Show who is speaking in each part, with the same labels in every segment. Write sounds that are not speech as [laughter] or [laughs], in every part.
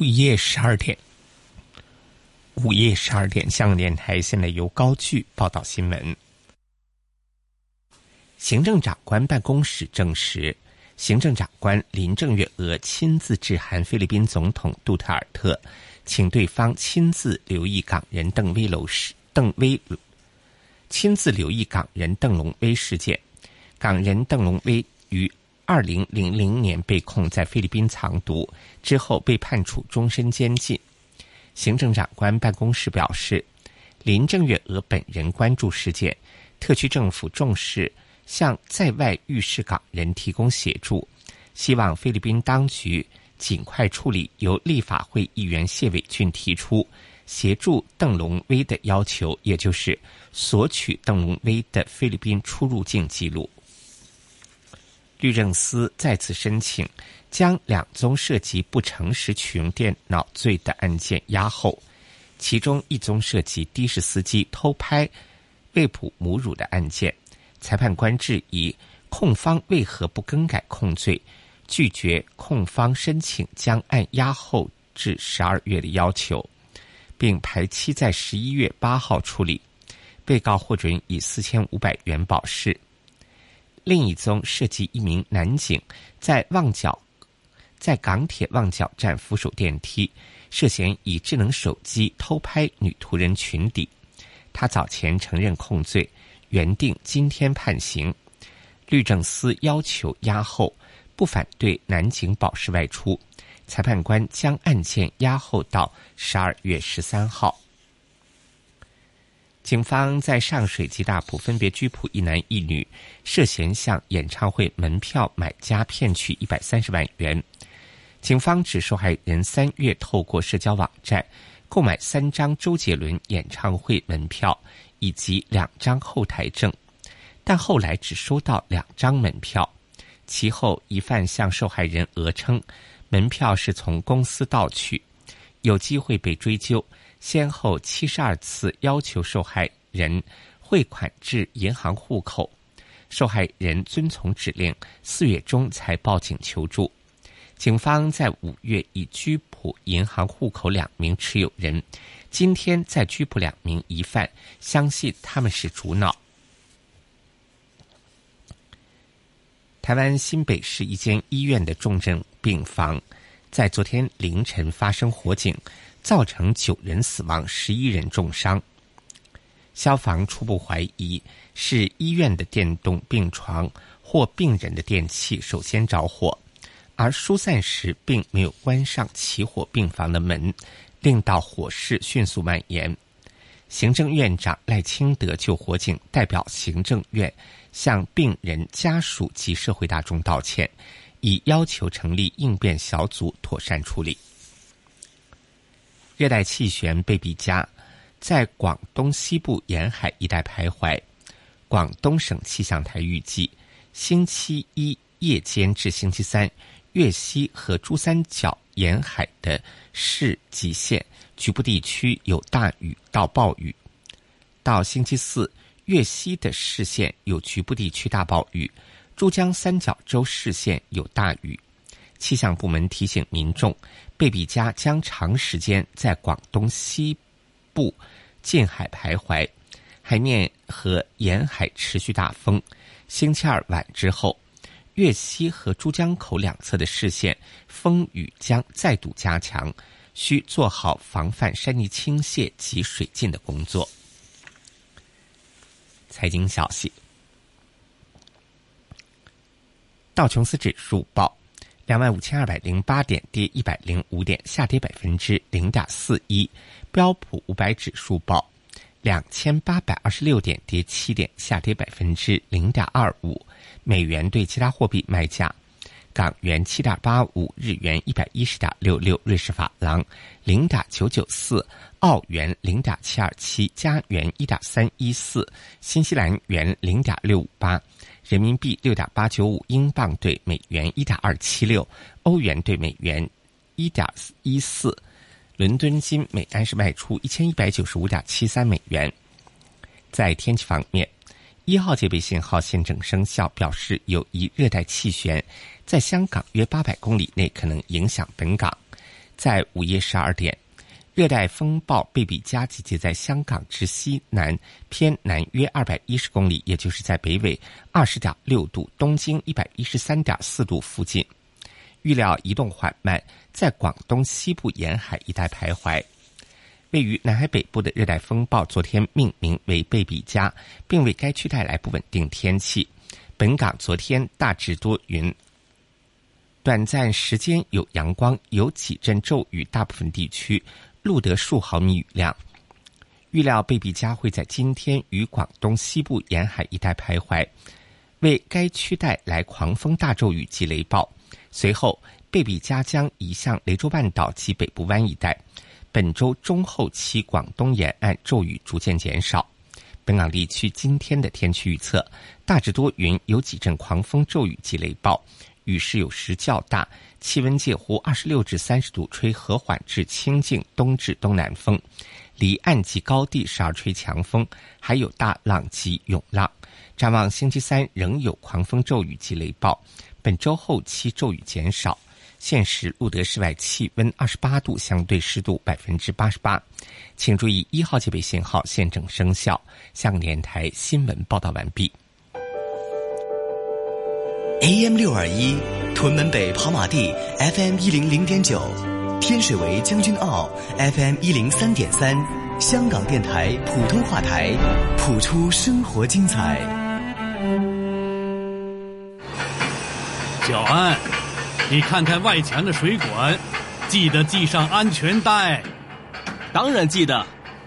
Speaker 1: 午夜十二点，午夜十二点，香港电台现在由高句报道新闻。行政长官办公室证实，行政长官林郑月娥亲自致函菲律宾总统杜特尔特，请对方亲自留意港人邓威楼事邓威，亲自留意港人邓龙威事件。港人邓龙威于。二零零零年被控在菲律宾藏毒之后被判处终身监禁。行政长官办公室表示，林郑月娥本人关注事件，特区政府重视向在外遇事港人提供协助，希望菲律宾当局尽快处理由立法会议员谢伟俊提出协助邓龙威的要求，也就是索取邓龙威的菲律宾出入境记录。律政司再次申请将两宗涉及不诚实取用电脑罪的案件押后，其中一宗涉及的士司机偷拍未捕母乳的案件。裁判官质疑控方为何不更改控罪，拒绝控方申请将案押后至十二月的要求，并排期在十一月八号处理。被告获准以四千五百元保释。另一宗涉及一名男警在旺角，在港铁旺角站扶手电梯涉嫌以智能手机偷拍女途人裙底，他早前承认控罪，原定今天判刑。律政司要求押后，不反对男警保释外出。裁判官将案件押后到十二月十三号。警方在上水及大埔分别拘捕一男一女，涉嫌向演唱会门票买家骗取一百三十万元。警方指受害人三月透过社交网站购买三张周杰伦演唱会门票以及两张后台证，但后来只收到两张门票。其后，疑犯向受害人讹称门票是从公司盗取，有机会被追究。先后七十二次要求受害人汇款至银行户口，受害人遵从指令，四月中才报警求助。警方在五月已拘捕银行户口两名持有人，今天再拘捕两名疑犯，相信他们是主脑。台湾新北市一间医院的重症病房在昨天凌晨发生火警。造成九人死亡，十一人重伤。消防初步怀疑是医院的电动病床或病人的电器首先着火，而疏散时并没有关上起火病房的门，令到火势迅速蔓延。行政院长赖清德就火警代表行政院向病人家属及社会大众道歉，已要求成立应变小组妥善处理。热带气旋贝比加在广东西部沿海一带徘徊。广东省气象台预计，星期一夜间至星期三，粤西和珠三角沿海的市极限局部地区有大雨到暴雨；到星期四，粤西的市县有局部地区大暴雨，珠江三角洲市县有大雨。气象部门提醒民众，贝比加将长时间在广东西部近海徘徊，海面和沿海持续大风。星期二晚之后，粤西和珠江口两侧的视线风雨将再度加强，需做好防范山泥倾泻及水浸的工作。财经消息：道琼斯指数报。两万五千二百零八点，跌一百零五点，下跌百分之零点四一。标普五百指数报两千八百二十六点，跌七点，下跌百分之零点二五。美元对其他货币卖价：港元七点八五，日元一百一十点六六，瑞士法郎零点九九四，澳元零点七二七，加元一点三一四，新西兰元零点六五八。人民币六点八九五，英镑兑美元一点二七六，欧元兑美元一点一四，伦敦金每安士卖出一千一百九十五点七三美元。在天气方面，一号戒备信号现正生效，表示有一热带气旋在香港约八百公里内可能影响本港。在午夜十二点，热带风暴贝比加集结在香港之西南偏南约二百一十公里，也就是在北纬二十点六度、东经一百一十三点四度附近。预料移动缓慢，在广东西部沿海一带徘徊。位于南海北部的热带风暴昨天命名为贝比加，并为该区带来不稳定天气。本港昨天大致多云。短暂时间有阳光，有几阵骤雨，大部分地区录得数毫米雨量。预料贝比加会在今天与广东西部沿海一带徘徊，为该区带来狂风大骤雨及雷暴。随后，贝比加将移向雷州半岛及北部湾一带。本周中后期，广东沿岸骤雨逐渐减少。本港地区今天的天气预测大致多云，有几阵狂风骤雨及雷暴。雨势有时较大，气温介乎二十六至三十度，吹和缓至清劲东至东南风，离岸及高地时而吹强风，还有大浪及涌浪。展望星期三仍有狂风骤雨及雷暴，本周后期骤雨减少。现时录得室外气温二十八度，相对湿度百分之八十八。请注意一号戒备信号现正生效。香港电台新闻报道完毕。
Speaker 2: AM 六二一，屯门北跑马地，FM 一零零点九，天水围将军澳，FM 一零三点三，香港电台普通话台，谱出生活精彩。
Speaker 3: 小安，你看看外墙的水管，记得系上安全带。
Speaker 4: 当然记得，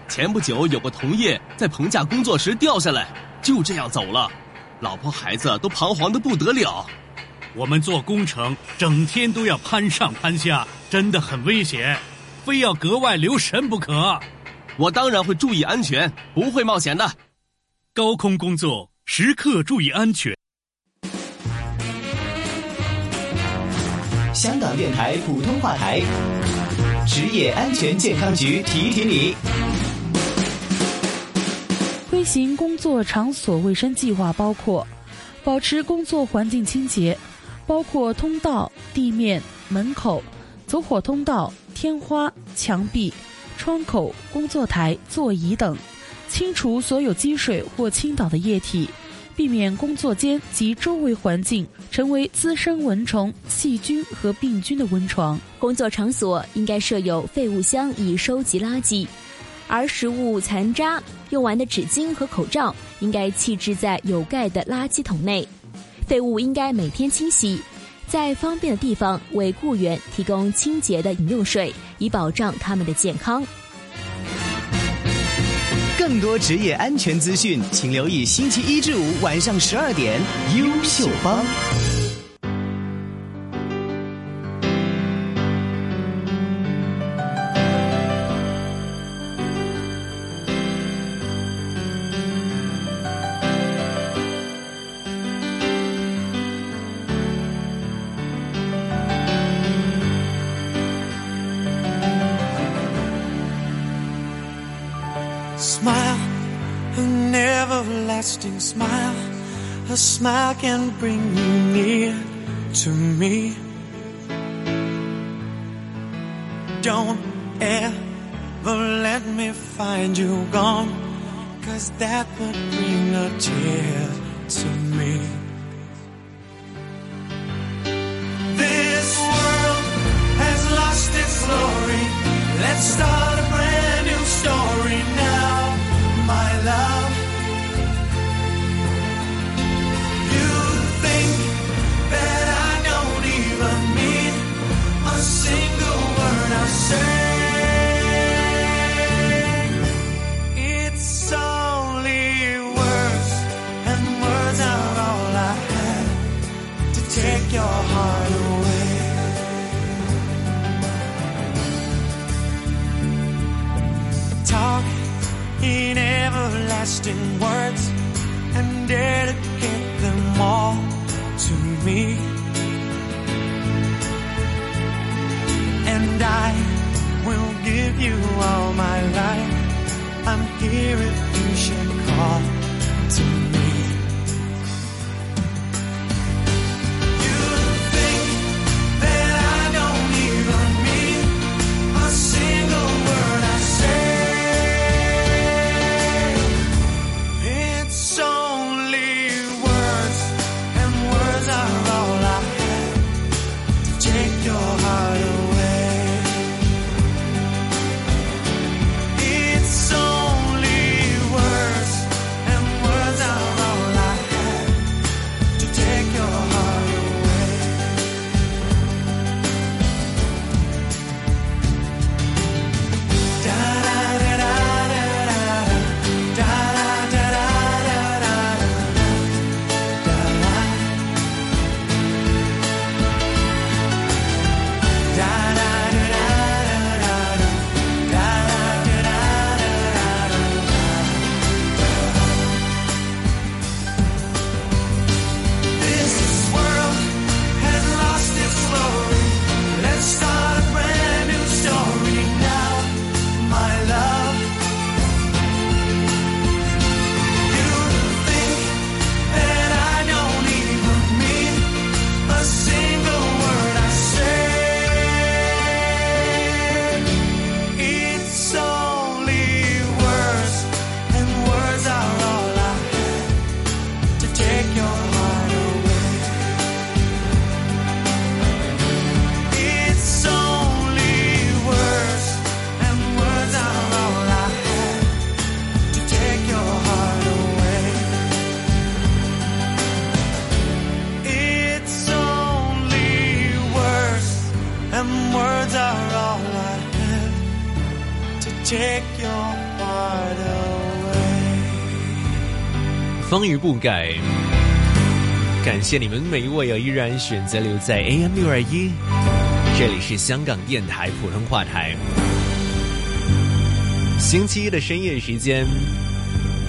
Speaker 4: 前不久有个同业在棚架工作时掉下来，就这样走了。老婆孩子都彷徨的不得了，
Speaker 3: 我们做工程整天都要攀上攀下，真的很危险，非要格外留神不可。
Speaker 4: 我当然会注意安全，不会冒险的。
Speaker 3: 高空工作时刻注意安全。
Speaker 2: 香港电台普通话台，职业安全健康局提提你。
Speaker 5: 推行工作场所卫生计划，包括保持工作环境清洁，包括通道、地面、门口、走火通道、天花、墙壁、窗口、工作台、座椅等，清除所有积水或倾倒的液体，避免工作间及周围环境成为滋生蚊虫、细菌和病菌的温床。
Speaker 6: 工作场所应该设有废物箱以收集垃圾。而食物残渣、用完的纸巾和口罩应该弃置在有盖的垃圾桶内，废物应该每天清洗，在方便的地方为雇员提供清洁的饮用水，以保障他们的健康。
Speaker 2: 更多职业安全资讯，请留意星期一至五晚上十二点《优秀帮》。
Speaker 7: Smile, a smile can bring you near to me. Don't ever let me find you gone, cause that would bring a tear to me. This world has lost its glory. Let's start here if you should call
Speaker 8: 不改，感谢你们每一位哦，依然选择留在 AM 六二一，这里是香港电台普通话台。星期一的深夜时间，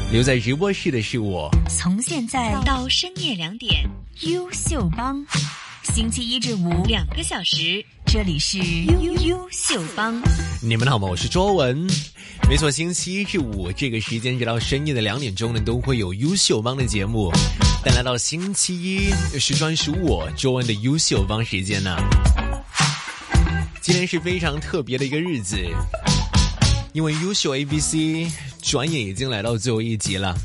Speaker 8: 留在直播室的是我。
Speaker 9: 从现在到深夜两点，优秀帮，星期一至五两个小时，这里是优优秀帮。
Speaker 8: 你们好吗？我是卓文。没错，星期一至五这个时间，直到深夜的两点钟呢，都会有优秀帮的节目。但来到星期一，是专属我周文的优秀帮时间呢。今天是非常特别的一个日子，因为优秀 A B C 转眼已经来到最后一集了。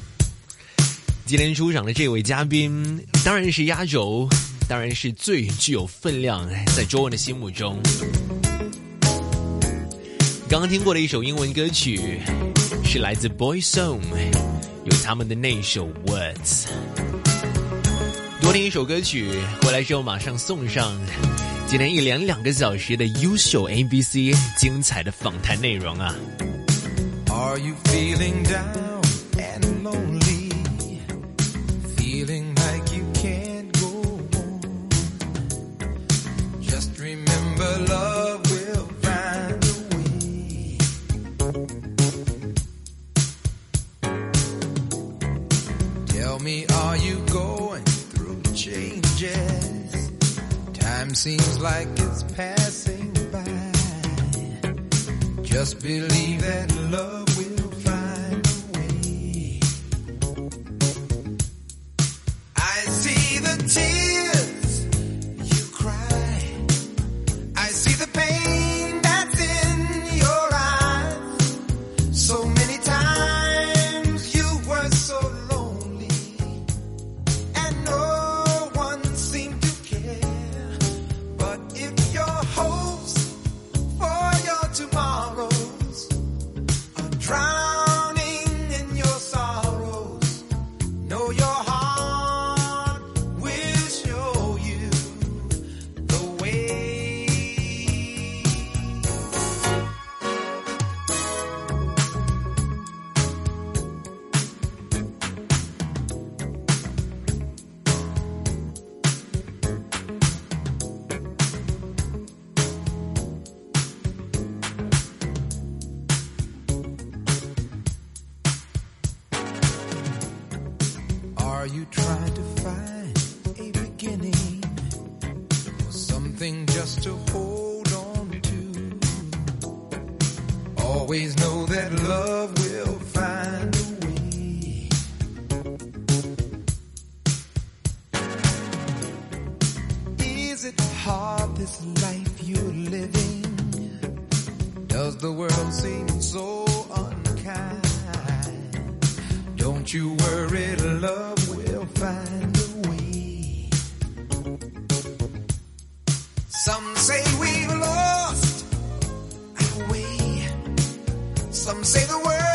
Speaker 8: 今天出场的这位嘉宾，当然是压轴，当然是最具有分量，在周文的心目中。刚刚听过的一首英文歌曲，是来自 Boyzone，有他们的那首 Words。多听一首歌曲，回来之后马上送上今天一连两个小时的优秀 ABC 精彩的访谈内容啊
Speaker 10: ！Are you feeling down and lonely? Time seems like it's passing by. Just believe that love Is it hard this life you're living? Does the world seem so unkind? Don't you worry, love will find a way. Some say we've lost our way. Some say the world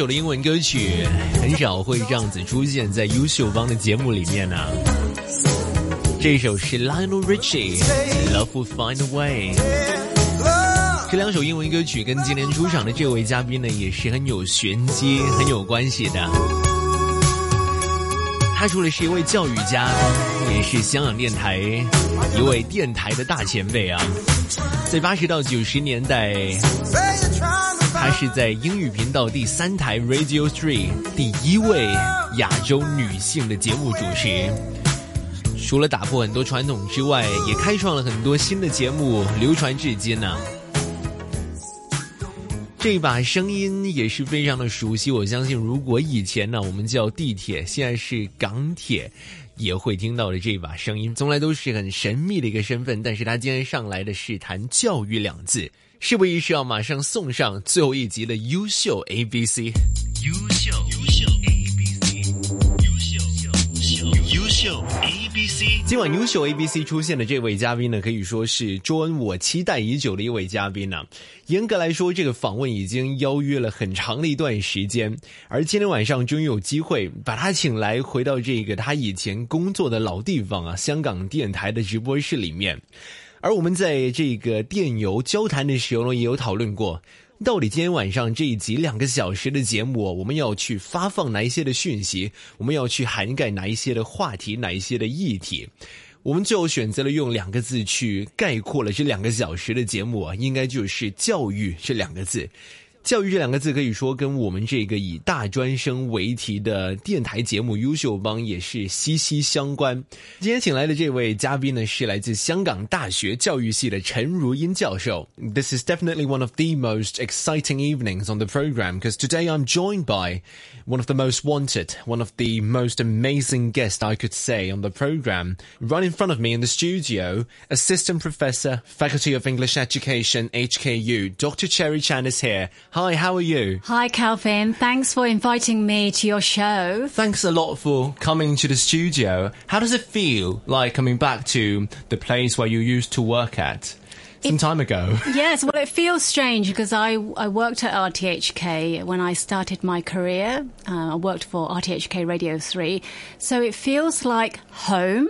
Speaker 8: 首的英文歌曲，很少会这样子出现在优秀帮的节目里面呢、这首是 Lionel Richie，《Love Will Find a Way》。这两首英文歌曲跟今天出场的这位嘉宾呢，也是很有玄机、很有关系的。他除了是一位教育家，也是香港电台一位电台的大前辈啊。在八十到九十年代，她是在英语频道第三台 Radio Three 第一位亚洲女性的节目主持。除了打破很多传统之外，也开创了很多新的节目，流传至今呢、这把声音也是非常的熟悉，我相信如果以前呢我们叫地铁，现在是港铁，也会听到的这把声音，从来都是很神秘的一个身份。但是他今天上来的是谈教育两字，事不宜迟，要马上送上最后一集的优秀 A B C。
Speaker 11: 优秀优秀 A B C，优秀优秀优秀 A
Speaker 8: 今晚优秀 A B C 出现的这位嘉宾呢，可以说是周恩我期待已久的一位嘉宾呢、严格来说，这个访问已经邀约了很长的一段时间，而今天晚上终于有机会把他请来，回到这个他以前工作的老地方啊，香港电台的直播室里面。而我们在这个电邮交谈的时候呢，也有讨论过，到底今天晚上这一集两个小时的节目，我们要去发放哪一些的讯息，我们要去涵盖哪一些的话题，哪一些的议题。我们最后选择了用两个字去概括了这两个小时的节目啊，应该就是教育这两个字。教育这两个字可以说跟我们这个以大专生为题的电台节目《优秀帮》也是息息相关。今天请来的这位嘉宾呢，是来自香港大学教育系的陈如英教授。This is definitely one of the most exciting evenings on the program because today I'm joined by one of the most wanted, one of the most amazing guests I could say on the program. Right in front of me in the studio, Assistant Professor, Faculty of English Education, HKU, Dr. Cherry Chan is here. Hi, how are you?
Speaker 12: Hi, Calvin. Thanks for inviting me to your show.
Speaker 8: Thanks a lot for coming to the studio. How does it feel like coming back to the place where you used to work at some time ago? [laughs]
Speaker 12: Yes, well, it feels strange because I, I worked at RTHK when I started my career. Uh, I worked for RTHK Radio 3. So it feels like home.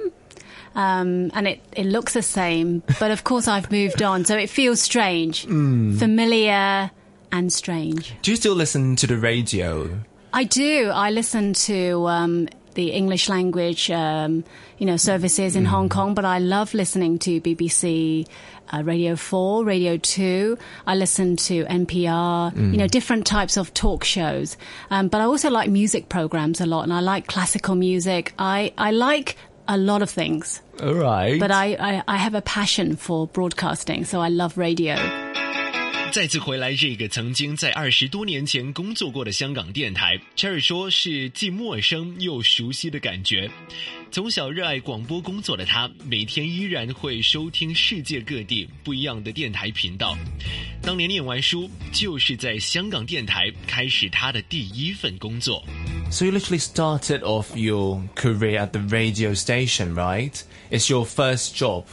Speaker 12: Um, and it, it looks the same, but of course I've moved on, so it feels strange, familiar and strange.
Speaker 8: Do you still listen to the radio?
Speaker 12: I do. I listen to um, the English language, um, you know, services in Hong Kong, but I love listening to BBC uh, Radio 4, Radio 2. I listen to NPR, you know, different types of talk shows. Um, but I also like music programs a lot, and I like classical music. I, I like a lot of things,
Speaker 8: All right.
Speaker 12: but I, I, I have a passion for broadcasting, so I love radio.
Speaker 11: 再次回来这个曾经在二十多年前工作过的香港电台，Cherry 说是既陌生又熟悉的感觉。从小热爱广播工作的他，每天依然会收听世界各地不一样的电台频道。当年念完书，就是在香港电台开始他的第一份工作。
Speaker 13: So you literally started off your career at the radio station, right? It's your first job.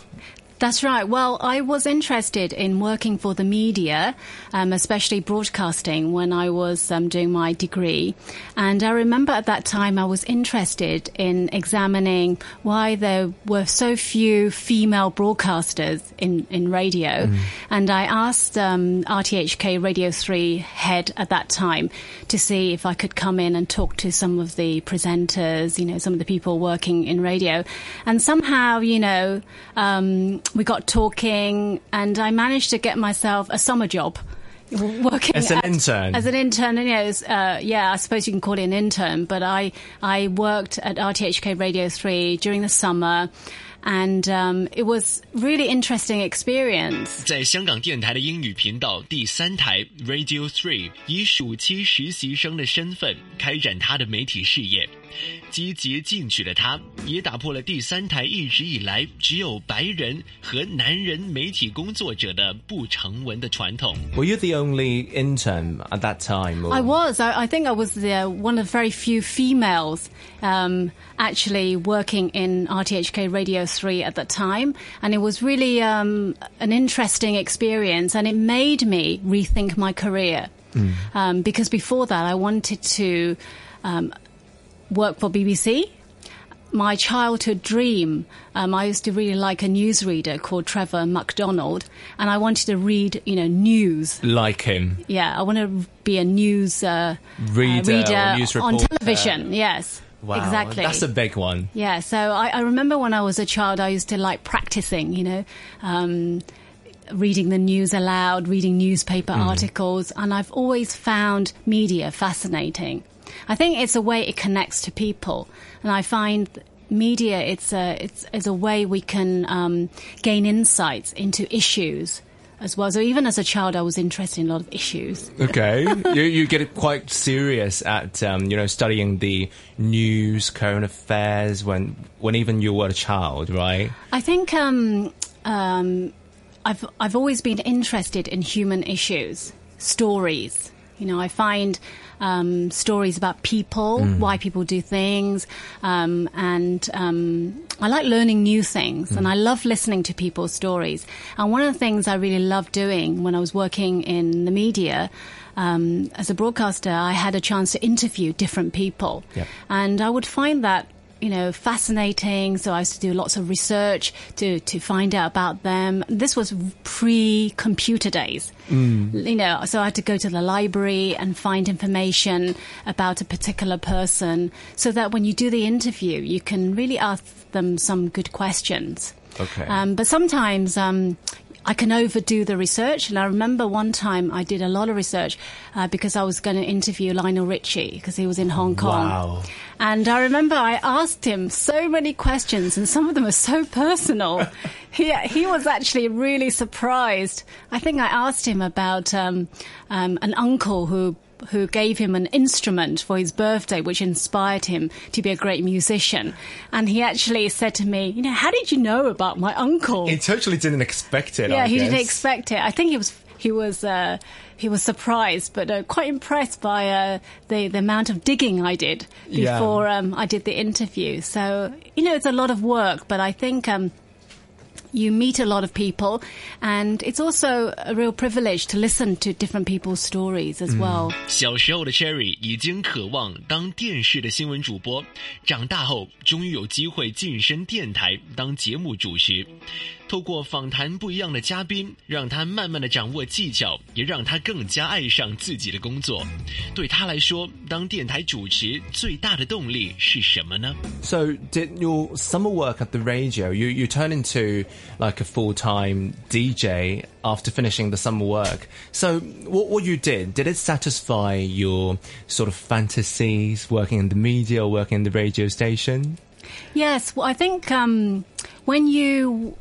Speaker 12: That's right. Well, I was interested in working for the media, um, especially broadcasting, when I was um, doing my degree. And I remember at that time I was interested in examining why there were so few female broadcasters in, in radio. And I asked um, RTHK Radio 3 head at that time to see if I could come in and talk to some of the presenters, you know, some of the people working in radio. And somehow, you know, um, we got talking and I managed to get myself a summer job. [laughs] Working
Speaker 13: As an
Speaker 12: at-
Speaker 13: intern?
Speaker 12: as an intern, and, you know, it was, uh, yeah, I suppose you can call it an intern. But I I worked at RTHK Radio Three during the summer, and um, it was really interesting experience.
Speaker 11: 在香港电台的英语频道第三台 Radio Three，以暑期实习生的身份开展他的媒体事业。 积极进取的他，也打破了第三台一直以来只有白人和男人媒体工作者的不成文的传统。
Speaker 13: Were you the only intern at that time? or-
Speaker 12: I was. I, I think I was the, one of very few females um, actually working in RTHK Radio 3 at that time. And it was really um, an interesting experience and it made me rethink my career. Um, because before that, I wanted to um, work for BBC. My childhood dream, um, I used to really like a newsreader called Trevor McDonald, and I wanted to read, you know, news.
Speaker 13: Like him.
Speaker 12: Yeah, I want to be a news uh,
Speaker 13: Reader
Speaker 12: uh, reader
Speaker 13: news
Speaker 12: on television. Yes,
Speaker 13: Wow,
Speaker 12: exactly.
Speaker 13: That's a big one.
Speaker 12: Yeah, so I, I remember when I was a child, I used to like practicing, you know, um, reading the news aloud, reading newspaper articles, and I've always found media fascinating. I think it's a way it connects to people, and I find media it's a it's, it's a way we can um, gain insights into issues as well. So even as a child, I was interested in a lot of issues. [laughs]
Speaker 13: Okay, you, you get quite serious at um, you know studying the news, current affairs when when even you were a child, right?
Speaker 12: I think um, um, I've I've always been interested in human issues, stories. You know, I find um, stories about people, why people do things, um, and um, I like learning new things, and I love listening to people's stories. And one of the things I really loved doing when I was working in the media. Um, as a broadcaster, I had a chance to interview different people,
Speaker 13: Yep.
Speaker 12: and I would find that you know fascinating. So I used to do lots of research to to find out about them. This was pre-computer days, you know. So I had to go to the library and find information about a particular person, so that when you do the interview, you can really ask them some good questions.
Speaker 13: Okay.
Speaker 12: Um, but sometimes um, I can overdo the research. And I remember one time I did a lot of research uh, because I was going to interview Lionel Richie because he was in Hong Kong.
Speaker 13: Wow.
Speaker 12: And I remember I asked him so many questions, and some of them are so personal. [laughs] he he was actually really surprised. I think I asked him about um, um, an uncle who who gave him an instrument for his birthday, which inspired him to be a great musician. And he actually said to me, "You know, how did you know about my uncle?"
Speaker 13: He totally didn't expect it.
Speaker 12: yeah,
Speaker 13: I
Speaker 12: he didn't expect it. I think he was he was uh, he was surprised, but uh, quite impressed by uh, the the amount of digging I did
Speaker 13: Yeah.
Speaker 12: before um, I did the interview. So you know, it's a lot of work, but I think. Um, you meet a lot of people, and it's also a real privilege to listen to different people's stories as well.
Speaker 8: 小时候的 Cherry 已经渴望当电视的新闻主播，长大后终于有机会晋升电台当节目主持。 透过访谈不一样的嘉宾，让他慢慢的掌握技巧，也让他更加爱上自己的工作。对他来说，当电台主持最大的动力是什么呢？
Speaker 13: So, did your summer work at the radio? You you turn into like a full time DJ after finishing the summer work. So, what what you did? Did it satisfy your sort of fantasies working in the media or working in the radio station?
Speaker 12: Yes, well, I think um, when you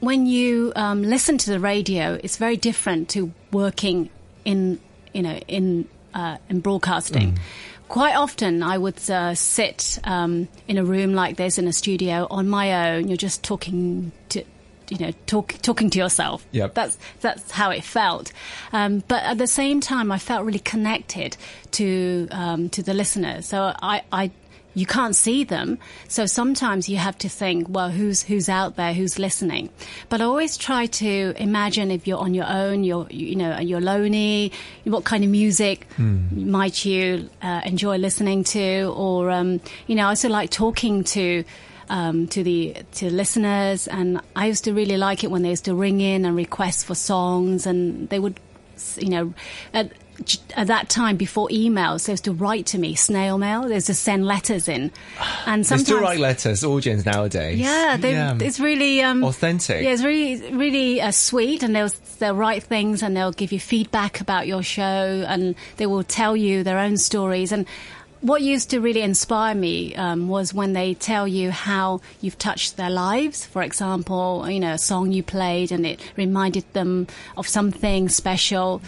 Speaker 12: when you um, listen to the radio, it's very different to working in you know in uh, in broadcasting. Quite often, I would uh, sit um, in a room like this in a studio on my own. You're just talking to. You know, talk, talking to yourself.
Speaker 13: Yep.
Speaker 12: That's that's how it felt. Um, but at the same time, I felt really connected to um, to the listeners. So I, I you can't see them. So sometimes you have to think, well, who's who's out there, who's listening. But I always try to imagine if you're on your own, you're you know you're lonely. What kind of music might you uh, enjoy listening to? Or um, you know, I also like talking to. Um, to the to listeners, and I used to really like it when they used to ring in and request for songs, and they would, you know, at, at that time before emails, they used to write to me snail mail. They used to send letters in, [sighs] and
Speaker 13: They
Speaker 12: sometimes
Speaker 13: still write letters, audience nowadays.
Speaker 12: yeah, they, it's really um,
Speaker 13: Authentic.
Speaker 12: Yeah, it's really really uh, sweet, and they'll they'll write things and they'll give you feedback about your show, and they will tell you their own stories. And what used to really inspire me um, was when they tell you how you've touched their lives. For example, you know, a song you played and it reminded them of something special.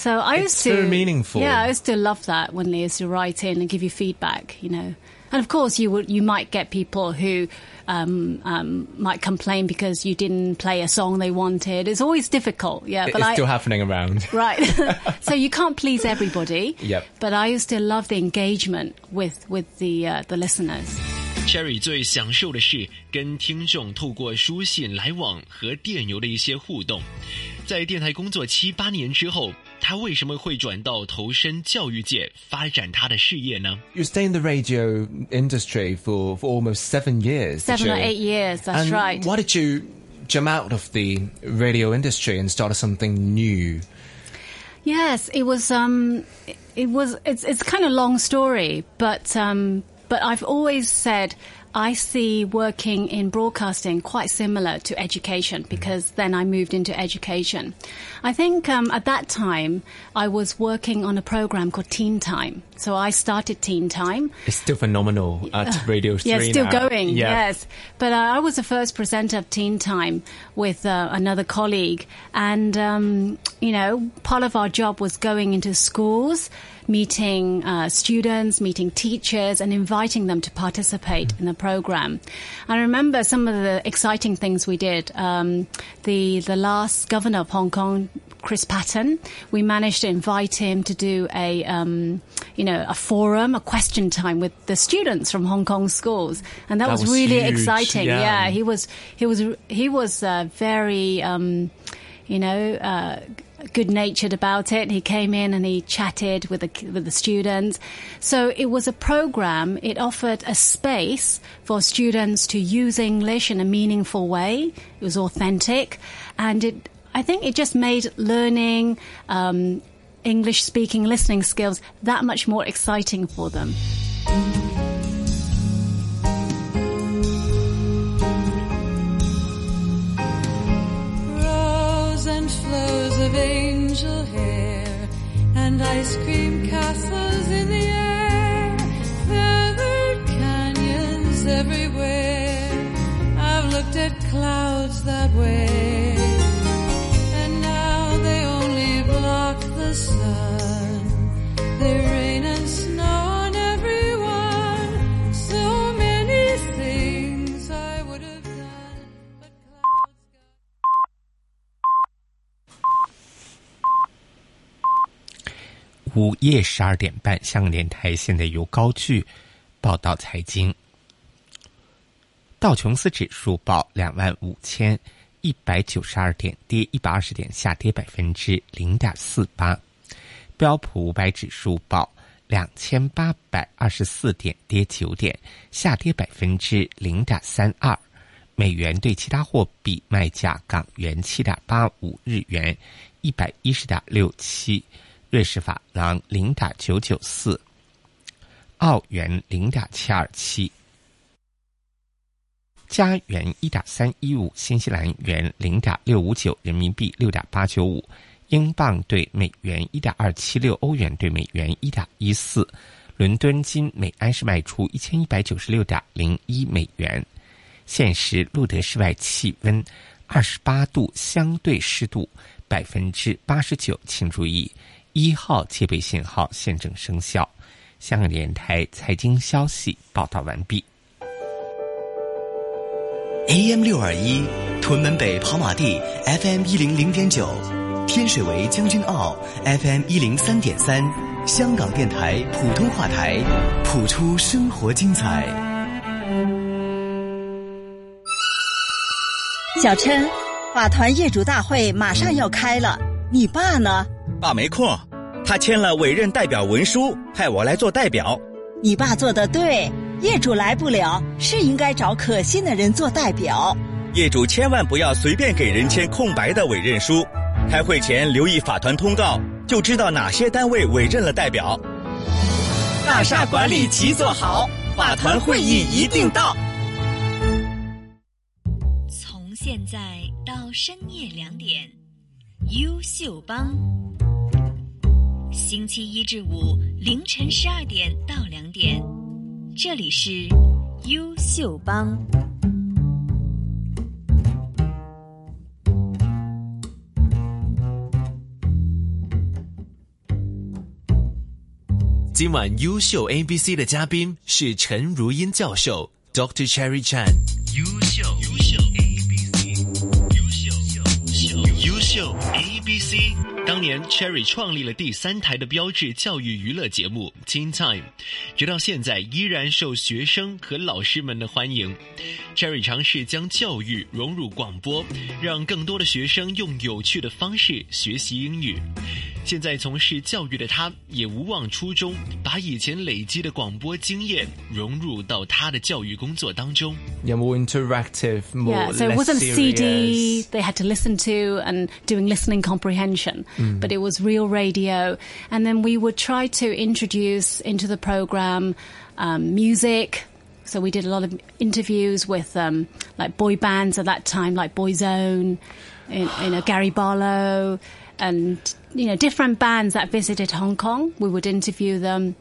Speaker 12: So I
Speaker 13: it's
Speaker 12: used to
Speaker 13: so meaningful.
Speaker 12: Yeah, I used to love that when they used to write in and give you feedback. You know, and of course you would you might get people who um, um, might complain because you didn't play a song they wanted. It's always difficult. Yeah, but
Speaker 13: it's
Speaker 12: I,
Speaker 13: still happening around. [laughs]
Speaker 12: Right. [laughs] so you can't please everybody.
Speaker 13: Yep.
Speaker 12: But I used to love the engagement with with the uh, the listeners.
Speaker 8: Cherry 最享受的是跟听众透过书信来往和电邮的一些互动。在电台工作七八年之后，他 他为什么会转到投身教育界，发展他的事业呢？
Speaker 13: You stay in the radio industry for, for almost seven years. did
Speaker 12: Seven or
Speaker 13: you?
Speaker 12: eight years, that's
Speaker 13: and
Speaker 12: right.
Speaker 13: Why did you jump out of the radio industry and start something new?
Speaker 12: Yes, it was. Um, it- it was. It's it's kind of long story, but um, but I've always said I see working in broadcasting quite similar to education because then I moved into education. I think um, at that time I was working on a program called Teen Time, so I started Teen Time.
Speaker 13: It's still phenomenal at Radio 3 [laughs]
Speaker 12: Yeah, it's still
Speaker 13: now.
Speaker 12: going.
Speaker 13: Yeah.
Speaker 12: Yes, but uh, I was the first presenter of Teen Time with uh, another colleague, and um, you know, part of our job was going into schools, meeting uh, students, meeting teachers, and inviting them to participate in the program. I remember some of the exciting things we did. Um, the the last governor of Hong Kong. Chris Patten, we managed to invite him to do a, um, you know, a forum, a question time with the students from Hong Kong schools, and that,
Speaker 13: That
Speaker 12: was,
Speaker 13: was
Speaker 12: really
Speaker 13: huge,
Speaker 12: exciting.
Speaker 13: yeah.
Speaker 12: he was, he was, he was uh, very, um, you know, uh, good natured about it. He came in and he chatted with the with the students. So it was a program. It offered a space for students to use English in a meaningful way. It was authentic, and it. I think it just made learning um, English speaking, listening skills that much more exciting for them.
Speaker 14: Of angel hair and ice cream castles in the air, feathered canyons everywhere. I've looked at clouds that way, and now they only block the sun. They rain and snow
Speaker 1: 午夜十二点半，香港电台现在由高句报道财经。道琼斯指数报两万五千一百九十二点，跌一百二十点，下跌百分之零点四八。标普五百指数报两千八百二十四点，跌九点，下跌百分之零点三二。美元对其他货币卖价：港元七点八五，日元一百一十点六七，瑞士法郎零点九九四，澳元零点七二七，加元一点三一五，新西兰元零点六五九，人民币六点八九五，英镑对美元一点二七六，欧元对美元一点一四。伦敦金每安士卖出一千一百九十六点零一美元。现时路德室外气温二十八度，相对湿度百分之八十九，请注意一号戒备信号现正生效。香港电台财经消息报道完毕。
Speaker 2: AM 六二一，屯门北跑马地 FM 一零零点九，天水围将军澳 FM 一零三点三，香港电台普通话台，谱出生活精彩。
Speaker 15: 小琛，法团业主大会马上要开了，你爸呢？
Speaker 16: 爸没空，他签了委任代表文书，派我来做代表。
Speaker 15: 你爸做的对，业主来不了，是应该找可信的人做代表。
Speaker 16: 业主千万不要随便给人签空白的委任书，开会前留意法团通告，就知道哪些单位委任了代表。
Speaker 15: 大厦管理齐做好，法团会议一定到。
Speaker 9: 从现在到深夜两点，优秀帮。星期一至五凌晨十二点到两点，这里是优秀帮。
Speaker 10: 今晚优秀 ABC 的嘉宾是陈如英教授，Dr. Cherry Chan。
Speaker 8: 当年 Cherry 创立了第三台的标志教育娱乐节目《Teen Time》，直到现在依然受学生和老师们的欢迎。Cherry 尝试将教育融入广播，让更多的学生用有趣的方式学习英语。现在从事教育的他，也无忘初衷，把以前累积的广播经验融入到他的教育工作当中。
Speaker 13: Yeah, more interactive, more
Speaker 12: yeah, so it wasn't CD they had to listen to and doing listening comprehension,
Speaker 13: Mm.
Speaker 12: but it was real radio. And then we would try to introduce into the program um, music. So we did a lot of interviews with um, like boy bands at that time, like Boyzone, you know Gary Barlow, and you know different bands that visited Hong Kong. We would interview them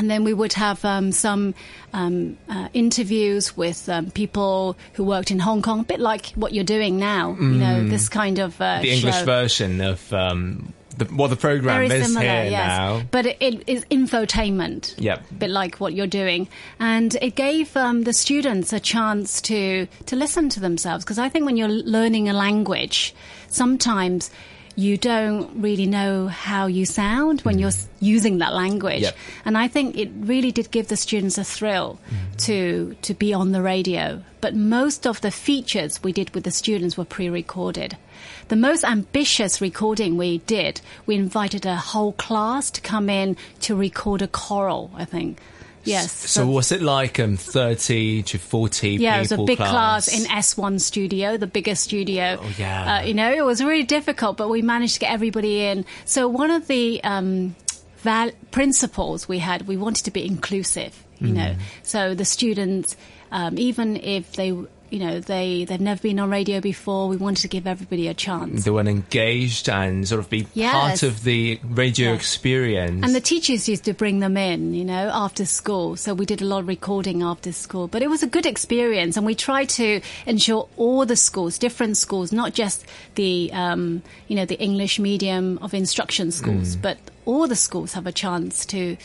Speaker 12: and then we would have um, some um, uh, interviews with um, people who worked in Hong Kong, a bit like what you're doing now. You know,
Speaker 13: Mm.
Speaker 12: this kind of uh,
Speaker 13: the English
Speaker 12: show.
Speaker 13: version of um, the, what the program
Speaker 12: Very
Speaker 13: is
Speaker 12: similar,
Speaker 13: here
Speaker 12: yes.
Speaker 13: now.
Speaker 12: But it, it is infotainment.
Speaker 13: Yep.
Speaker 12: A bit like what you're doing, and it gave um, the students a chance to to listen to themselves. Because I think when you're learning a language, sometimes you don't really know how you sound when mm-hmm. you're using that language.
Speaker 17: Yep.
Speaker 12: And I think it really did give the students a thrill mm-hmm. to to be on the radio. But most of the features we did with the students were pre-recorded. The most ambitious recording we did, we invited a whole class to come in to record a choral. I think, yes.
Speaker 13: So, was it like um, 30 to 40
Speaker 12: yeah, it was a big class in S1 studio, the biggest studio.
Speaker 13: Oh, yeah.
Speaker 12: Uh, you know, it was really difficult, but we managed to get everybody in. So one of the um, val- principles we had, we wanted to be inclusive. You
Speaker 13: Mm.
Speaker 12: know, so the students, um, even if they, you know, they they've never been on radio before, we wanted to give everybody a chance.
Speaker 13: They were engaged and sort of be
Speaker 12: Yes.
Speaker 13: part of the radio experience.
Speaker 12: And the teachers used to bring them in, you know, after school. So we did a lot of recording after school. But it was a good experience, and we tried to ensure all the schools, different schools, not just the, um, you know, the English medium of instruction schools,
Speaker 13: Mm.
Speaker 12: but all the schools have a chance to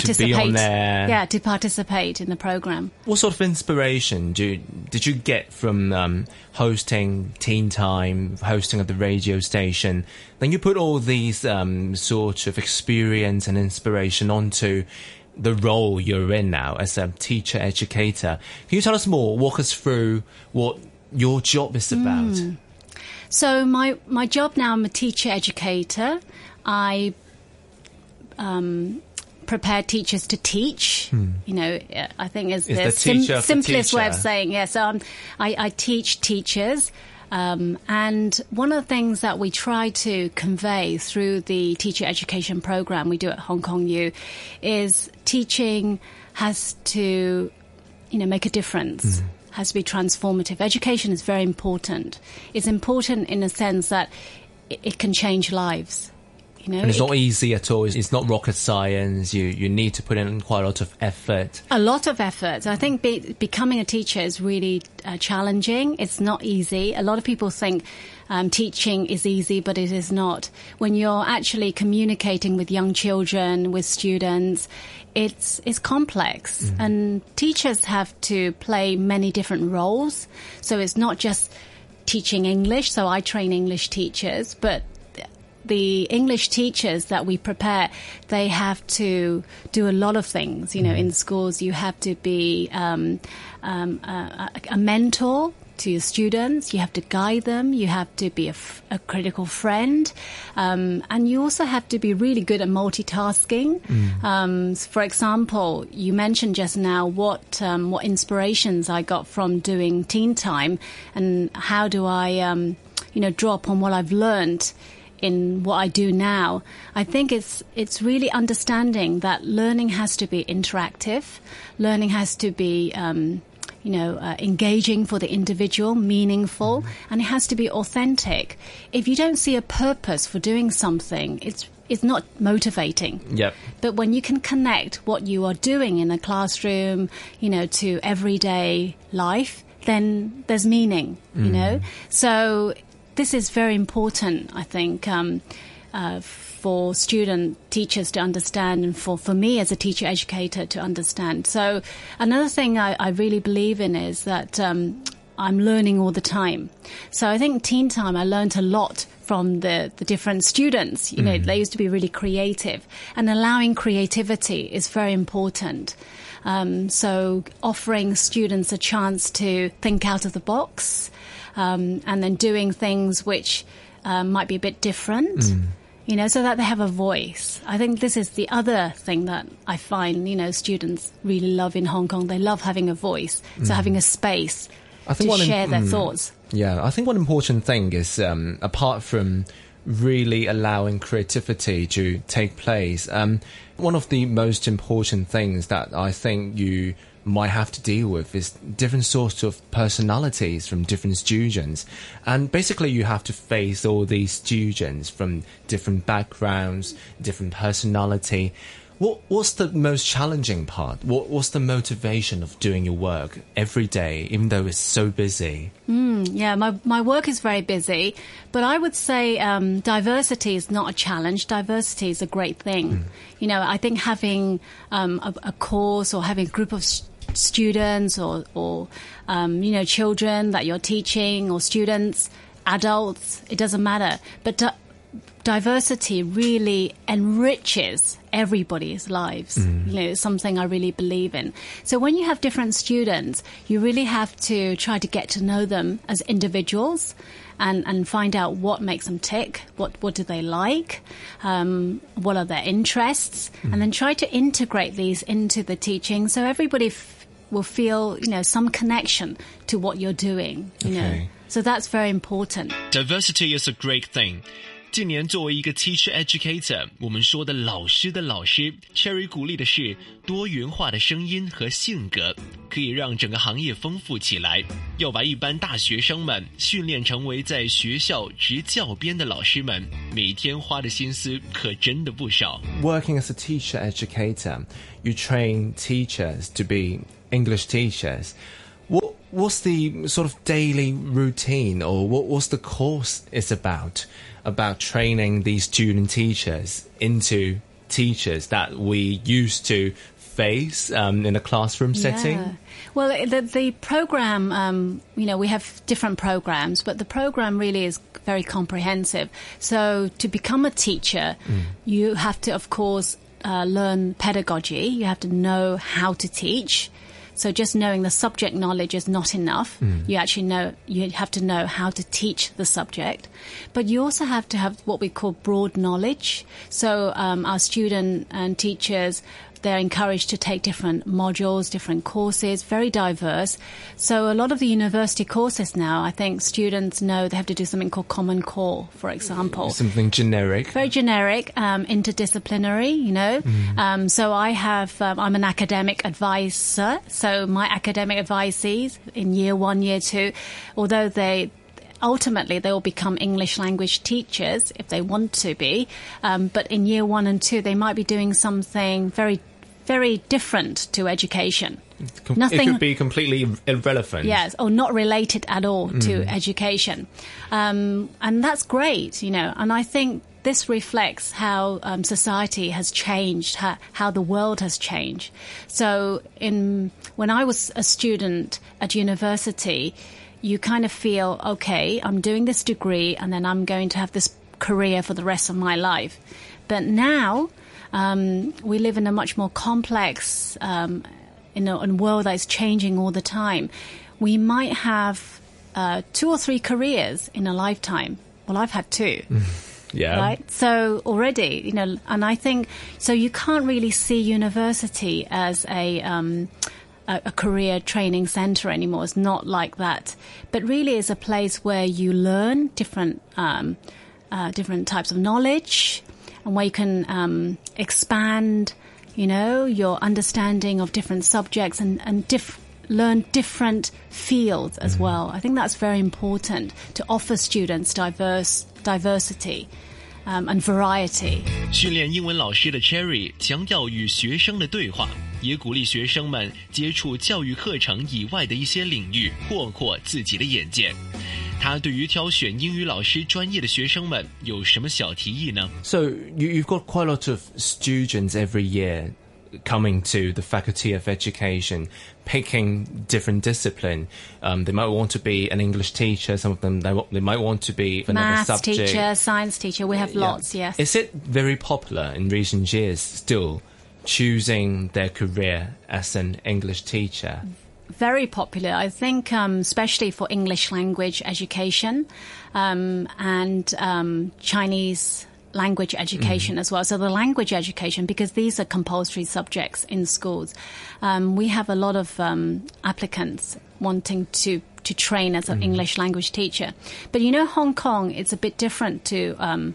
Speaker 13: To be
Speaker 12: participate.
Speaker 13: on there.
Speaker 12: Yeah, to participate in the program.
Speaker 13: What sort of inspiration do you, did you get from um, hosting Teen Time, hosting at the radio station? Then you put all these um, sort of experience and inspiration onto the role you're in now as a teacher educator. Can you tell us more? Walk us through what your job is about.
Speaker 12: Mm. So my my job now, I'm a teacher educator. I um, prepare teachers to teach.
Speaker 17: Hmm.
Speaker 12: You know, I think is,
Speaker 17: Is
Speaker 12: the,
Speaker 17: the the
Speaker 12: simplest way of saying yes. So um, I, I teach teachers. Um, and one of the things that we try to convey through the teacher education program we do at Hong Kong U is teaching has to, you know, make a difference. Has to be transformative. Education is very important. It's important in a sense that it, it can change lives. You know,
Speaker 13: And it's
Speaker 12: it
Speaker 13: not easy at all. It's- It's not rocket science. You you need to put in quite a lot of effort.
Speaker 12: A lot of effort. I think be, becoming a teacher is really uh, challenging. It's not easy. A lot of people think um, teaching is easy, but it is not. When you're actually communicating with young children, with students, it's it's complex, and teachers have to play many different roles. So it's not just teaching English. So I train English teachers, but the English teachers that we prepare, they have to do a lot of things. You know, in schools, you have to be um, um, a, a mentor to your students. You have to guide them. You have to be a, f- a critical friend, um, and you also have to be really good at multitasking.
Speaker 17: Mm.
Speaker 12: Um, for example, you mentioned just now what um, what inspirations I got from doing Teen Time, and how do I, um, you know, draw upon what I've learned in what I do now. I think it's it's really understanding that learning has to be interactive, learning has to be. Um, you know, uh, engaging for the individual, meaningful, and it has to be authentic. If you don't see a purpose for doing something, it's it's not motivating.
Speaker 13: Yep.
Speaker 12: But when you can connect what you are doing in a classroom, you know, to everyday life, then there's meaning, you
Speaker 17: Mm.
Speaker 12: know? So this is very important, I think, um, uh, for student teachers to understand and for, for me as a teacher educator to understand. So another thing I, I really believe in is that um, I'm learning all the time. So I think teen time, I learned a lot from the, the different students. You know,
Speaker 17: Mhm.
Speaker 12: they used to be really creative and allowing creativity is very important. Um, so offering students a chance to think out of the box, um, and then doing things which um, might be a bit different.
Speaker 17: Mm.
Speaker 12: you know, so that they have a voice. I think this is the other thing that I find, you know, students really love in Hong Kong. They love having a voice, so
Speaker 13: Mm.
Speaker 12: having a space
Speaker 13: I think
Speaker 12: to share their
Speaker 13: mm.
Speaker 12: thoughts.
Speaker 13: Yeah, I think one important thing is um, apart from really allowing creativity to take place, um, one of the most important things that I think you might have to deal with is different sorts of personalities from different students. And basically, you have to face all these students from different backgrounds, different personality. What, what's the most challenging part? What, what's the motivation of doing your work every day, even though it's so busy?
Speaker 12: Mm, yeah, my, my work is very busy, but I would say um, diversity is not a challenge. Diversity is a great thing. You know, I think having um, a, a course or having a group of students or, or um, you know, children that you're teaching or students, adults, it doesn't matter. But di- diversity really enriches everybody's lives.
Speaker 17: Mm.
Speaker 12: You know, it's something I really believe in. So when you have different students, you really have to try to get to know them as individuals and, and find out what makes them tick, what, what do they like, um, what are their interests, and then try to integrate these into the teaching so everybody f- will feel, you know, some connection to what you're doing, you know.
Speaker 8: Okay.
Speaker 12: So that's very important.
Speaker 8: Diversity is a great thing. 近年作为一个 teacher educator，我们说的老师的老师，Cherry 鼓励的是多元化的声音和性格，可以让整个行业丰富起来。要把一般大学生们训练成为在学校执教鞭的老师们，每天花的心思可真的不少。
Speaker 13: working as a teacher educator, you train teachers to be English teachers. What what's the sort of daily routine, or what what's the course is about about training these student teachers into teachers that we used to face um, in a classroom setting?
Speaker 12: Yeah. Well, the, the program, um, you know, we have different programs, but the program really is very comprehensive. So to become a teacher, you have to, of course, uh, learn pedagogy. You have to know how to teach. So just knowing the subject knowledge is not enough.
Speaker 17: Mm.
Speaker 12: You actually know, you have to know how to teach the subject. But you also have to have what we call broad knowledge. So um, our student and teachers, they're encouraged to take different modules, different courses, very diverse. So a lot of the university courses now, I think students know they have to do something called Common Core, for example
Speaker 13: Something generic.
Speaker 12: very generic, um, interdisciplinary, you know.
Speaker 13: Mm.
Speaker 12: Um, so I have, um, I'm an academic advisor. So my academic advisees in year one, year two, although they, ultimately they will become English language teachers if they want to be. Um, but in year one and two, they might be doing something very, very different to education.
Speaker 13: Com-
Speaker 12: Nothing-
Speaker 13: It could be completely irrelevant.
Speaker 12: Yes, or not related at all to
Speaker 13: Mm.
Speaker 12: education. Um, and that's great, you know, and I think this reflects how um, society has changed, how, how the world has changed. So in, when I was a student at university, you kind of feel, okay, I'm doing this degree and then I'm going to have this career for the rest of my life. But now, um, we live in a much more complex, um, in a, in a world that is changing all the time. We might have uh, two or three careers in a lifetime. Well, I've had two. [laughs]
Speaker 13: Yeah.
Speaker 12: Right. So already, you know, and I think so. You can't really see university as a um, a, a career training center anymore. It's not like that, but really is a place where you learn different um, uh, different types of knowledge, and where you can um, expand, you know, your understanding of different subjects and and diff- learn different fields as well. I think that's very important to offer students diverse diversity um, and variety. [laughs]
Speaker 8: 训练英文老师的 Cherry 强调与学生的对话，也鼓励学生们接触教育课程以外的一些领域，扩阔自己的眼界。 他对于挑选英语老师专业的学生们有什么小提议呢？
Speaker 13: So you, you've got quite a lot of students every year coming to the Faculty of Education, picking different discipline. Um, they might want to be an English teacher. Some of them they, wa- they might want to be another
Speaker 12: Maths
Speaker 13: subject.
Speaker 12: teacher, science teacher, we have
Speaker 13: Yeah.
Speaker 12: lots, yes.
Speaker 13: Is it very popular in recent years still choosing their career as an English teacher?
Speaker 12: very popular. I think, um, especially for English language education um, and um, Chinese language education as well. So the language education, because these are compulsory subjects in schools, um, we have a lot of um, applicants wanting to to train as an English language teacher. But you know, Hong Kong, it's a bit different to, um,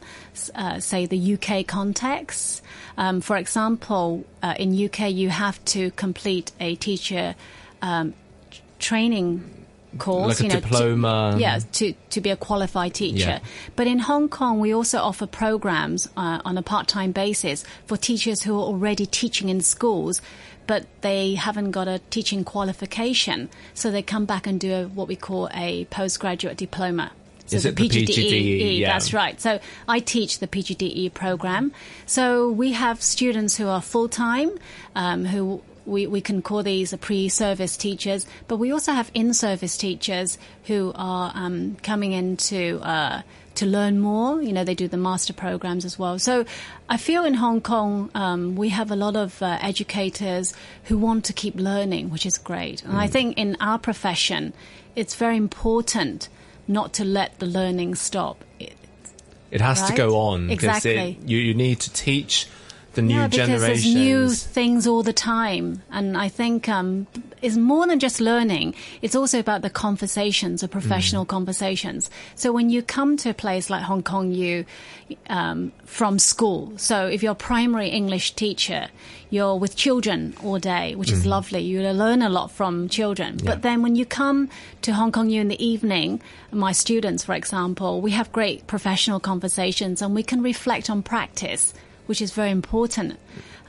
Speaker 12: uh, say, the UK context. Um, for example, uh, in UK, you have to complete a teacher um, training course,
Speaker 13: Like a
Speaker 12: you know, to-
Speaker 13: diploma.
Speaker 12: yeah, to to be a qualified teacher.
Speaker 13: Yeah.
Speaker 12: But in Hong Kong, we also offer programs uh, on a part-time basis for teachers who are already teaching in schools, but they haven't got a teaching qualification, so they come back and do a, what we call a postgraduate diploma. So
Speaker 13: Is it the PGDE? Yeah.
Speaker 12: That's right. So I teach the PGDE program. So we have students who are full time, um, who we, we can call these pre-service teachers, but we also have in-service teachers who are um, coming in to uh, to learn more. You know, they do the master programs as well. So I feel in Hong Kong um, we have a lot of uh, educators who want to keep learning, which is great. And I think in our profession, it's very important not to let the learning stop. It-
Speaker 13: It has to go on because
Speaker 12: Exactly.
Speaker 13: it, you, you need to teach the new
Speaker 12: yeah, because
Speaker 13: generations.
Speaker 12: there's new things all the time, and I think um, it's more than just learning. It's also about the conversations, the professional
Speaker 13: Mm.
Speaker 12: conversations. So when you come to a place like Hong Kong, you um, from school. So if you're a primary English teacher, you're with children all day, which is
Speaker 13: Mm-hmm.
Speaker 17: Mhm.
Speaker 12: lovely. You learn a lot from children.
Speaker 17: Yeah.
Speaker 12: But then when you come to Hong Kong U in the evening, my students, for example, we have great professional conversations and we can reflect on practice, which is very important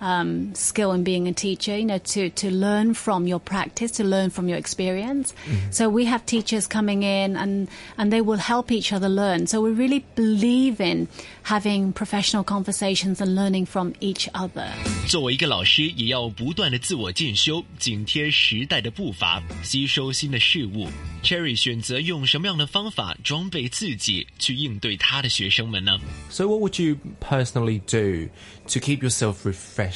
Speaker 12: Um, skill in being a teacher, you know, to, to learn from your practice, to learn from your experience.
Speaker 17: Mhm.
Speaker 12: So we have teachers coming in and, and they will help each other learn. So we really believe in having professional conversations and learning from each other.
Speaker 8: 作为一个老师，也要不断的自我进修，紧贴时代的步伐，吸收新的事物。Cherry 选择用什么样的方法装备自己，去应对他的学生们呢？
Speaker 13: So, what would you personally do to keep yourself refreshed,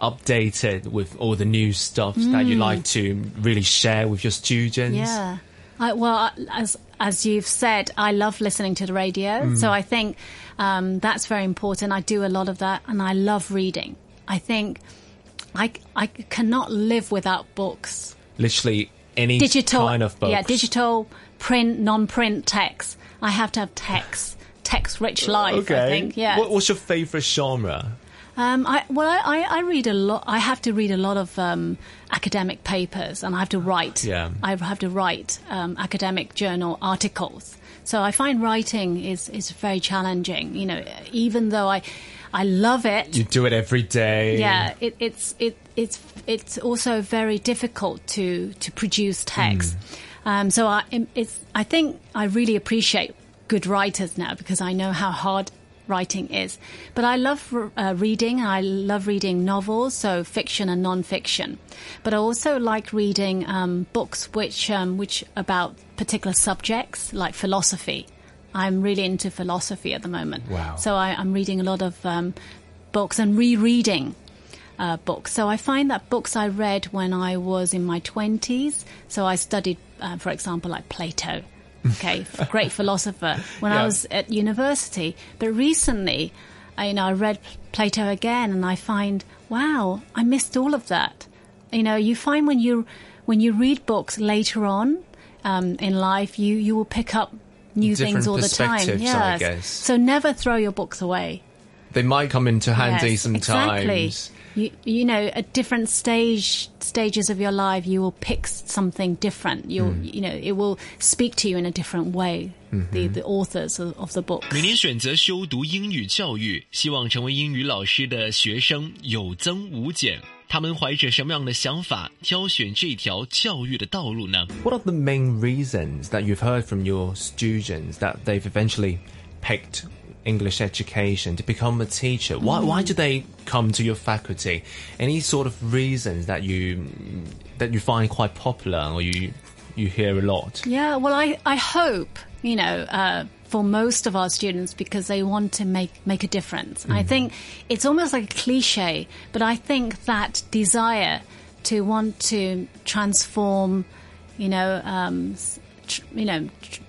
Speaker 13: Updated with all the new stuff that you
Speaker 12: Mm.
Speaker 13: like to really share with your students?
Speaker 12: Yeah. I, well, as as you've said, I love listening to the radio,
Speaker 13: Mm.
Speaker 12: so I think um, that's very important. I do a lot of that, and I love reading. I think I I cannot live without books.
Speaker 13: Literally any
Speaker 12: digital,
Speaker 13: kind of book.
Speaker 12: yeah, digital, print, non-print text. I have to have text, text-rich life.
Speaker 13: okay.
Speaker 12: I think, yeah.
Speaker 13: What, what's your favorite genre?
Speaker 12: Um, I, well, I, I read a lot. I have to read a lot of um, academic papers, and I have to write.
Speaker 13: Yeah.
Speaker 12: I have to write um, academic journal articles. So I find writing is is very challenging. You know, even though I I love it.
Speaker 13: You do it every day.
Speaker 12: Yeah, it, it's it it's it's also very difficult to to produce text. Um, so I it's I think I really appreciate good writers now because I know how hard writing is. But I love uh, reading. I love reading novels, so fiction and non-fiction. But I also like reading um, books which um, which about particular subjects like philosophy. I'm really into philosophy at the moment.
Speaker 17: Wow.
Speaker 12: So I, I'm reading a lot of um, books and rereading uh, books. So I find that books I read when I was in my 20s, so I studied, uh, for example, like Plato, okay, great philosopher, when I was at university. But recently, I, you know, I read Plato again and I find, wow, I missed all of that. You know, you find when you, when you read books later on um, in life, you, you will pick up new
Speaker 13: Different
Speaker 12: things all the time. Yes. So never throw your books away.
Speaker 13: They might come into handy
Speaker 12: Yes,
Speaker 13: sometimes.
Speaker 12: Exactly. You, you know, at different stage stages of your life, you will pick s- something different. You'll,
Speaker 13: Mm.
Speaker 12: you know, it will speak to you in a different way. The
Speaker 13: Mhm.
Speaker 12: the authors of, of the book.
Speaker 8: 每年选择修读英语教育，希望成为英语老师的学生有增无减。他们怀着什么样的想法挑选这条教育的道路呢？
Speaker 13: What are the main reasons that you've heard from your students that they've eventually picked English education to become a teacher? Why,
Speaker 12: Mm.
Speaker 13: why do they come to your faculty? Any sort of reasons that you that you find quite popular or you you hear a lot?
Speaker 12: Yeah, well, I, I hope, you know, uh, for most of our students because they want to make, make a difference. I
Speaker 17: Mhm.
Speaker 12: think it's almost like a cliche, but I think that desire to want to transform, you know, um, tr- you know, tr-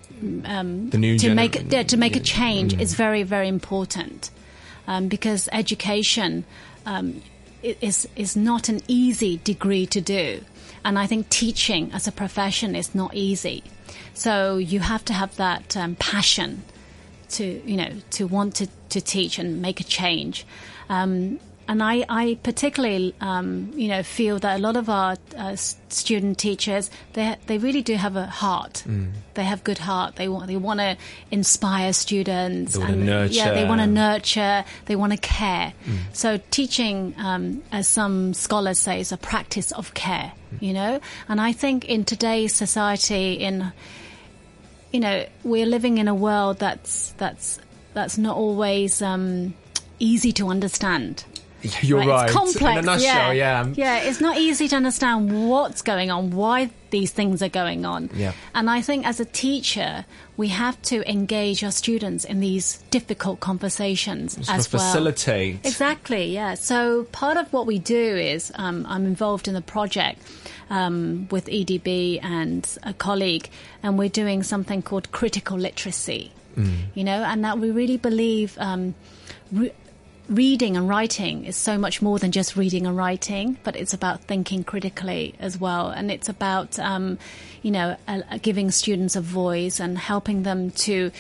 Speaker 12: um,
Speaker 13: The new
Speaker 12: to
Speaker 13: gener-
Speaker 12: make yeah, to make a change
Speaker 13: Mm.
Speaker 12: is very very important. um, because education um, is is not an easy degree to do, and I think teaching as a profession is not easy. So you have to have that um, passion to you know to want to, to teach and make a change. Um, and I, I particularly, um, you know, feel that a lot of our uh, student teachers, they they really do have a heart. They have good heart. They want they want to inspire students.
Speaker 13: They wanna
Speaker 12: and, Yeah, they want to
Speaker 13: nurture.
Speaker 12: nurture. They want to care. So teaching, um, as some scholars say, is a practice of care. You know, and I think in today's society, in you know, we're living in a world that's that's that's not always um, easy to understand. [laughs]
Speaker 13: You're right.
Speaker 12: It's complex.
Speaker 13: In a nutshell, yeah.
Speaker 12: yeah. It's not easy to understand what's going on, why these things are going on.
Speaker 13: Yeah.
Speaker 12: And I think as a teacher, we have to engage our students in these difficult conversations
Speaker 13: Sort
Speaker 12: as well.
Speaker 13: facilitate.
Speaker 12: Exactly, yeah. So part of what we do is um, I'm involved in a project um, with EDB and a colleague, and we're doing something called critical literacy. You know, and that we really believe um, re- reading and writing is so much more than just reading and writing, but it's about thinking critically as well, and it's about um, you know uh, uh, giving students a voice and helping them to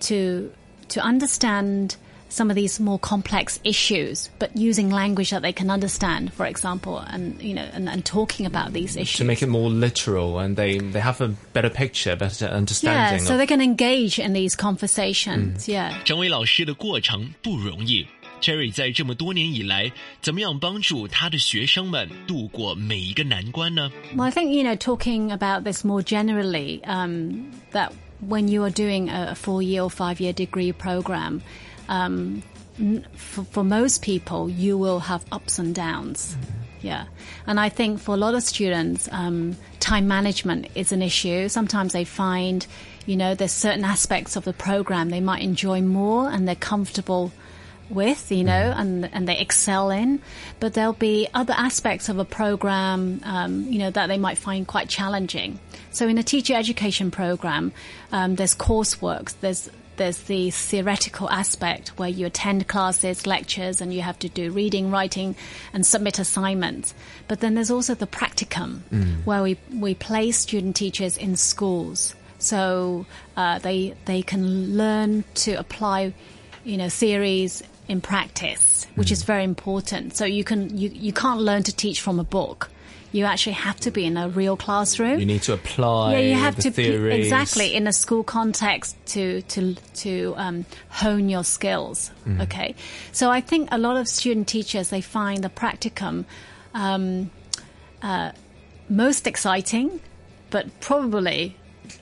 Speaker 12: to to understand some of these more complex issues, but using language that they can understand, for example, and you know, and, and talking about these issues
Speaker 13: to make it more literal and they, they have a better picture, better
Speaker 12: yeah,
Speaker 13: understanding.
Speaker 12: so
Speaker 13: of,
Speaker 12: they can engage in these conversations. Yeah.
Speaker 8: 成为老师的过程不容易。 Cherry 在这么多年以来，怎么样帮助他的学生们度过每一个难关呢？
Speaker 12: Well, I think, you know, talking about this more generally, um, that when you are doing a four year or five year degree program, um, n- for, for most people, you will have ups and downs. Yeah. And I think for a lot of students, um, time management is an issue. Sometimes they find, you know, there's certain aspects of the program they might enjoy more and they're comfortable with, you know, and and they excel in. But there'll be other aspects of a program, um, you know, that they might find quite challenging. So in a teacher education program, um, there's coursework, there's there's the theoretical aspect where you attend classes, lectures, and you have to do reading, writing, and submit assignments. But then there's also the practicum, where we, we place student teachers in schools. So uh, they they can learn to apply, you know, theories in practice, which is very important. So you can you, you can't learn to teach from a book. You actually have to be in a real classroom.
Speaker 13: you need to apply
Speaker 12: yeah, you have
Speaker 13: the
Speaker 12: to be-
Speaker 13: theories.
Speaker 12: exactly in a school context to to to um, hone your skills.
Speaker 13: Mm.
Speaker 12: Okay, so I think a lot of student teachers they find the practicum um, uh, most exciting, but probably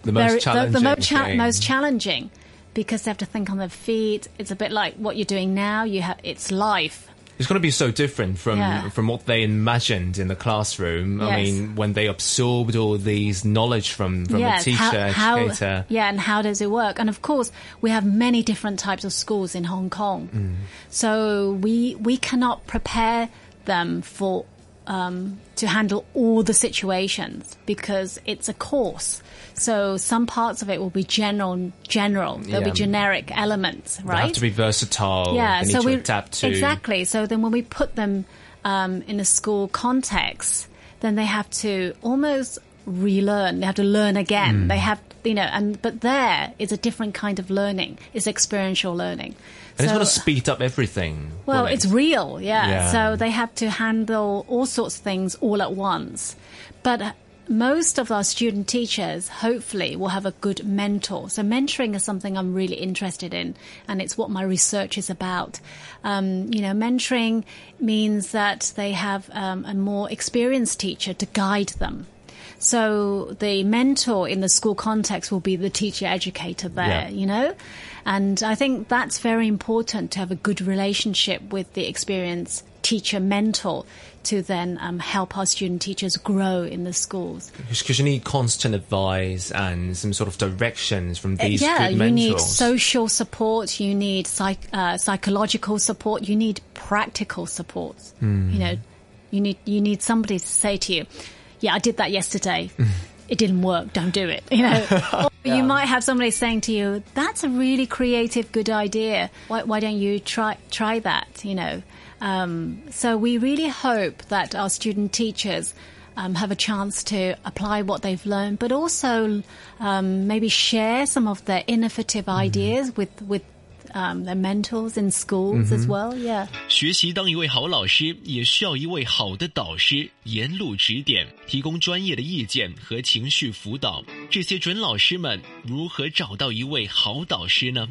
Speaker 13: The most
Speaker 12: very-
Speaker 13: challenging
Speaker 12: the, most, cha- most challenging because they have to think on their feet. It's a bit like what you're doing now. You have it's life.
Speaker 13: It's going to be so different from
Speaker 12: Yeah.
Speaker 13: from what they imagined in the classroom. I mean, when they absorbed all these knowledge from from
Speaker 12: yes,
Speaker 13: a teacher,
Speaker 12: how,
Speaker 13: educator.
Speaker 12: How, yeah, and how does it work? And of course, we have many different types of schools in Hong Kong.
Speaker 13: Mm.
Speaker 12: So we we cannot prepare them for um, to handle all the situations because it's a course. So some parts of it will be general, general. There'll
Speaker 13: Yeah.
Speaker 12: be generic elements, right?
Speaker 13: They have to be versatile.
Speaker 12: yeah, so
Speaker 13: to
Speaker 12: we
Speaker 13: adapt to
Speaker 12: exactly. So then, when we put them um, in a school context, then they have to almost relearn. They have to learn again.
Speaker 13: Mm.
Speaker 12: They have, you know, and but there is a different kind of learning. It's experiential learning.
Speaker 13: And it's going to speed up everything.
Speaker 12: well,
Speaker 13: it?
Speaker 12: it's real, yeah.
Speaker 13: Yeah.
Speaker 12: So they have to handle all sorts of things all at once. But most of our student teachers, hopefully, will have a good mentor. So mentoring is something I'm really interested in, and it's what my research is about. Um, you know, mentoring means that they have um, a more experienced teacher to guide them. So the mentor in the school context will be the teacher educator there,
Speaker 17: Yeah.
Speaker 12: you know? And I think that's very important to have a good relationship with the experienced teacher mentor to then um, help our student teachers grow in the schools.
Speaker 13: Because you need constant advice and some sort of directions from
Speaker 12: Uh,
Speaker 13: these
Speaker 12: yeah,
Speaker 13: good
Speaker 12: you need social support, you need psych, uh, psychological support, you need practical support.
Speaker 13: Hmm.
Speaker 12: You know, you need you need somebody to say to you, "Yeah, I did that yesterday. it didn't work. Don't do it." [laughs] You know. [laughs] You might have somebody saying to you, "That's a really creative, good idea. Why, why don't you try try that?" You know. Um, so we really hope that our student teachers um, have a chance to apply what they've learned, but also um, maybe share some of their innovative ideas with with um, their mentors in schools as well. Yeah.
Speaker 8: 学习当一位好老师，也需要一位好的导师，沿路指点，提供专业的意见和情绪辅导。这些准老师们如何找到一位好导师呢？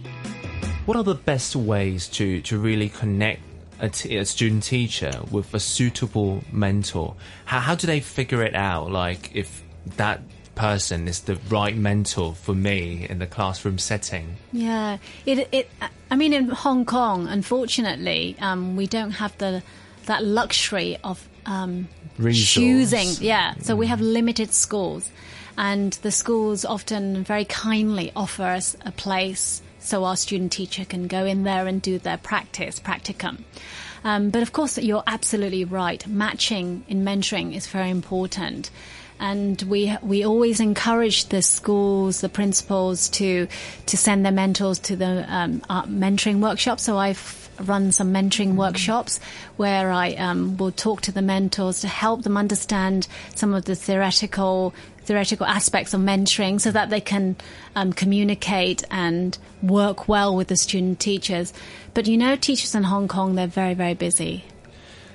Speaker 13: What are the best ways to, to really connect a, t- a student teacher with a suitable mentor? How, how do they figure it out? Like, if that person is the right mentor for me in the classroom setting?
Speaker 12: Yeah, it it. I mean, in Hong Kong, unfortunately, um, we don't have the that luxury of um, choosing. Yeah, so we have limited schools, and the schools often very kindly offer us a place so our student teacher can go in there and do their practice practicum. Um, but of course, you're absolutely right. Matching in mentoring is very important and we we always encourage the schools, the principals to to send their mentors to the um, uh, mentoring workshops. So I've run some mentoring workshops where I um, will talk to the mentors to help them understand some of the theoretical theoretical aspects of mentoring, so that they can um, communicate and work well with the student teachers. But you know, teachers in Hong Kong they're very very busy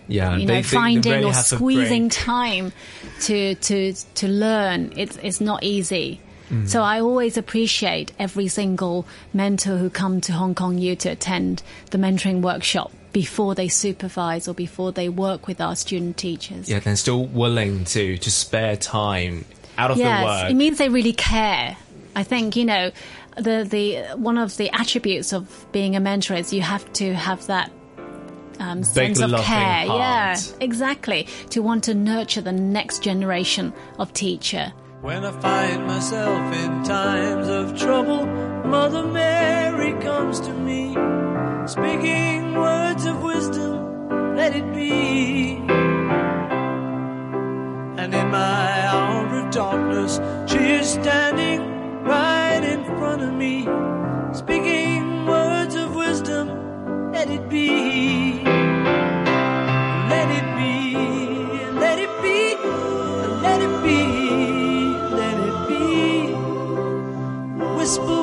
Speaker 13: Yeah,
Speaker 12: you know, finding or squeezing time to to to learn. It's it's not easy. Mm. So I always appreciate every single mentor who come to Hong Kong U to attend the mentoring workshop before they supervise or before they work with our student teachers.
Speaker 13: Yeah, they're still willing to, to spare time out of
Speaker 12: yes,
Speaker 13: the work.
Speaker 12: it means they really care. I think you know the the one of the attributes of being a mentor is you have to have that um, sense of
Speaker 13: loving
Speaker 12: care. Yeah, exactly. To want to nurture the next generation of teacher.
Speaker 7: When I find myself in times of trouble, Mother Mary comes to me, speaking words of wisdom, let it be. And in my hour of darkness, she is standing right in front of me, speaking words of wisdom, let it be. Let it be, let it be, let it be, let it be. Whisper